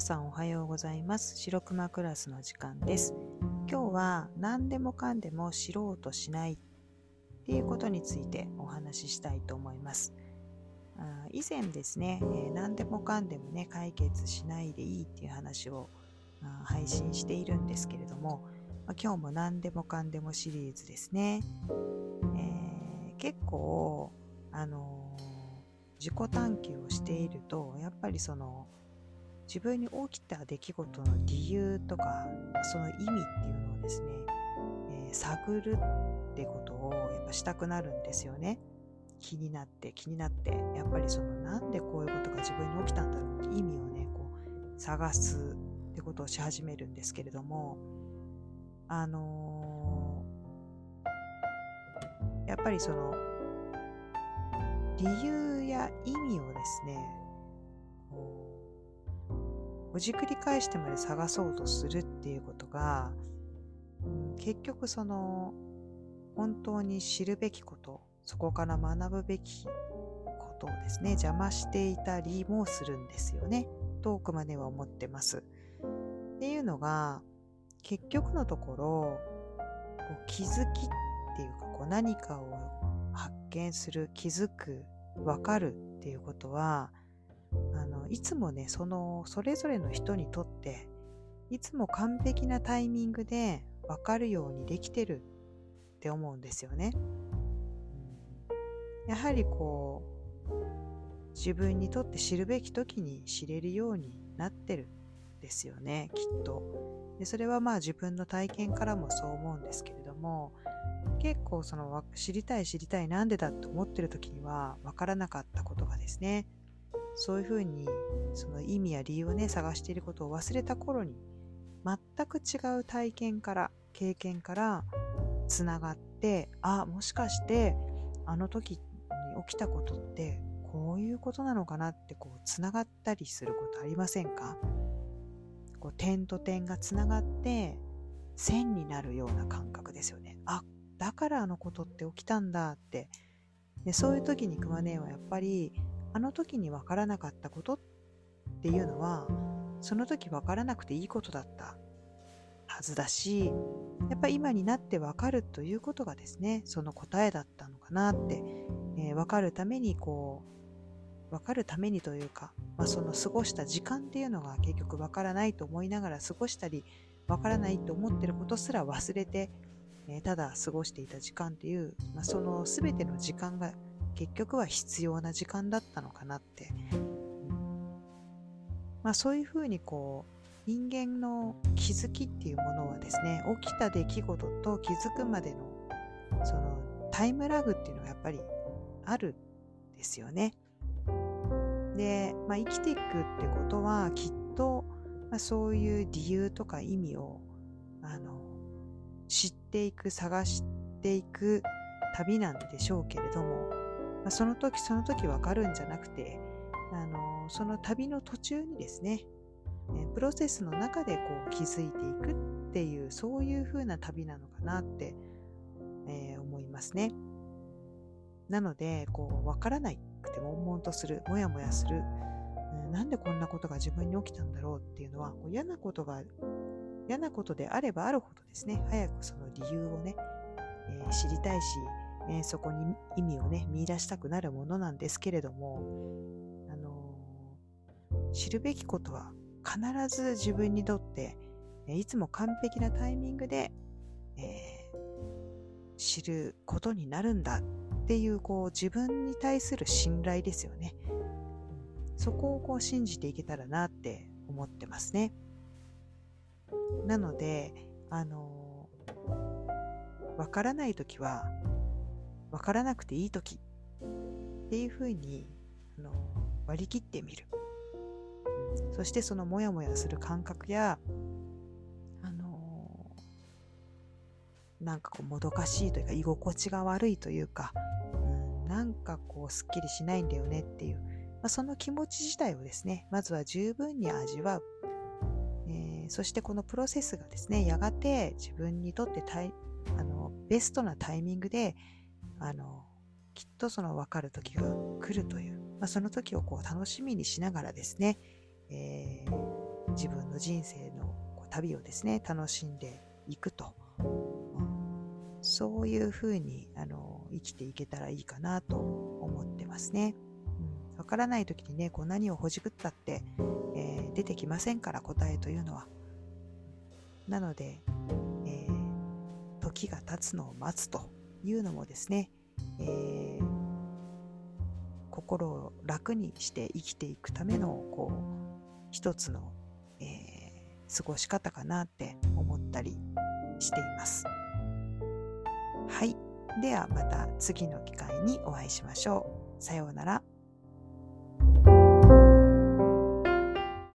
さんおはようございます。白熊クラスの時間です。今日は何でもかんでも知ろうとしないっていうことについてお話ししたいと思います。以前ですね、え、何でもかんでもね解決しないでいいっていう話を配信しているんですけれども、今日も何でもかんでもシリーズですね、えー、結構あの、自己探求をしているとやっぱりその自分に起きた出来事の理由とかその意味っていうのをですね、えー、探るってことをやっぱしたくなるんですよね。気になって気になってやっぱりそのなんでこういうことが自分に起きたんだろうって意味をねこう探すってことをし始めるんですけれどもあのー、やっぱりその理由や意味をですねほじくり返してまで探そうとするっていうことが、うん、結局その本当に知るべきことそこから学ぶべきことをですね邪魔していたりもするんですよね遠くまでは思ってます。っていうのが結局のところこう気づきっていうかこう何かを発見する気づく分かるっていうことはいつもねそのそれぞれの人にとっていつも完璧なタイミングで分かるようにできてるって思うんですよね。やはりこう自分にとって知るべき時に知れるようになってるんですよねきっとで。それはまあ自分の体験からもそう思うんですけれども結構その知りたい知りたいなんでだと思ってる時には分からなかったことがですねそういうふうにその意味や理由をね探していることを忘れた頃に全く違う体験から経験からつながってあもしかしてあの時に起きたことってこういうことなのかなってこうつながったりすることありませんか？こう点と点がつながって線になるような感覚ですよね。あだからあのことって起きたんだってでそういう時に熊姉はやっぱりあの時に分からなかったことっていうのはその時分からなくていいことだったはずだしやっぱ今になって分かるということがですねその答えだったのかなって、えー、分かるためにこう分かるためにというか、まあ、その過ごした時間っていうのが結局分からないと思いながら過ごしたり分からないと思ってることすら忘れて、えー、ただ過ごしていた時間っていう、まあ、その全ての時間が結局は必要な時間だったのかなって、まあそういうふうにこう人間の気づきっていうものはですね起きた出来事と気づくまでのそのタイムラグっていうのがやっぱりあるんですよね。で、まあ、生きていくってことはきっと、まあ、そういう理由とか意味をあの知っていく探していく旅なんでしょうけれどもまあ、その時その時わかるんじゃなくて、あのその旅の途中にですね、プロセスの中でこう気づいていくっていうそういう風な旅なのかなって、えー、思いますね。なのでこう分からなくて悶々とするもやもやする、うん、なんでこんなことが自分に起きたんだろうっていうのはこう嫌なことが嫌なことであればあるほどですね早くその理由をね、えー、知りたいしえー、そこに意味をね見出したくなるものなんですけれども、あのー、知るべきことは必ず自分にとって、えいつも完璧なタイミングで、えー、知ることになるんだっていうこう自分に対する信頼ですよね。そこをこう信じていけたらなって思ってますね。なので、あのわからないときは分からなくていい時。っていうふうにあの割り切ってみる、そしてそのモヤモヤする感覚やあのなんかこうもどかしいというか居心地が悪いというか、うん、なんかこうすっきりしないんだよねっていう、まあ、その気持ち自体をですねまずは十分に味わう、えー、そしてこのプロセスがですねやがて自分にとってあのベストなタイミングであのきっとその分かる時が来るという、まあ、その時をこう楽しみにしながらですね、えー、自分の人生のこう旅をですね、楽しんでいくと。うん、そういうふうにあの生きていけたらいいかなと思ってますね。うん、わからない時にね、こう何をほじくったって、えー、出てきませんから答えというのは。なので、えー、時が経つのを待つというのもですね、えー、心を楽にして生きていくためのこう一つの、えー、過ごし方かなって思ったりしています。はい。ではまた次の機会にお会いしましょう。さようなら。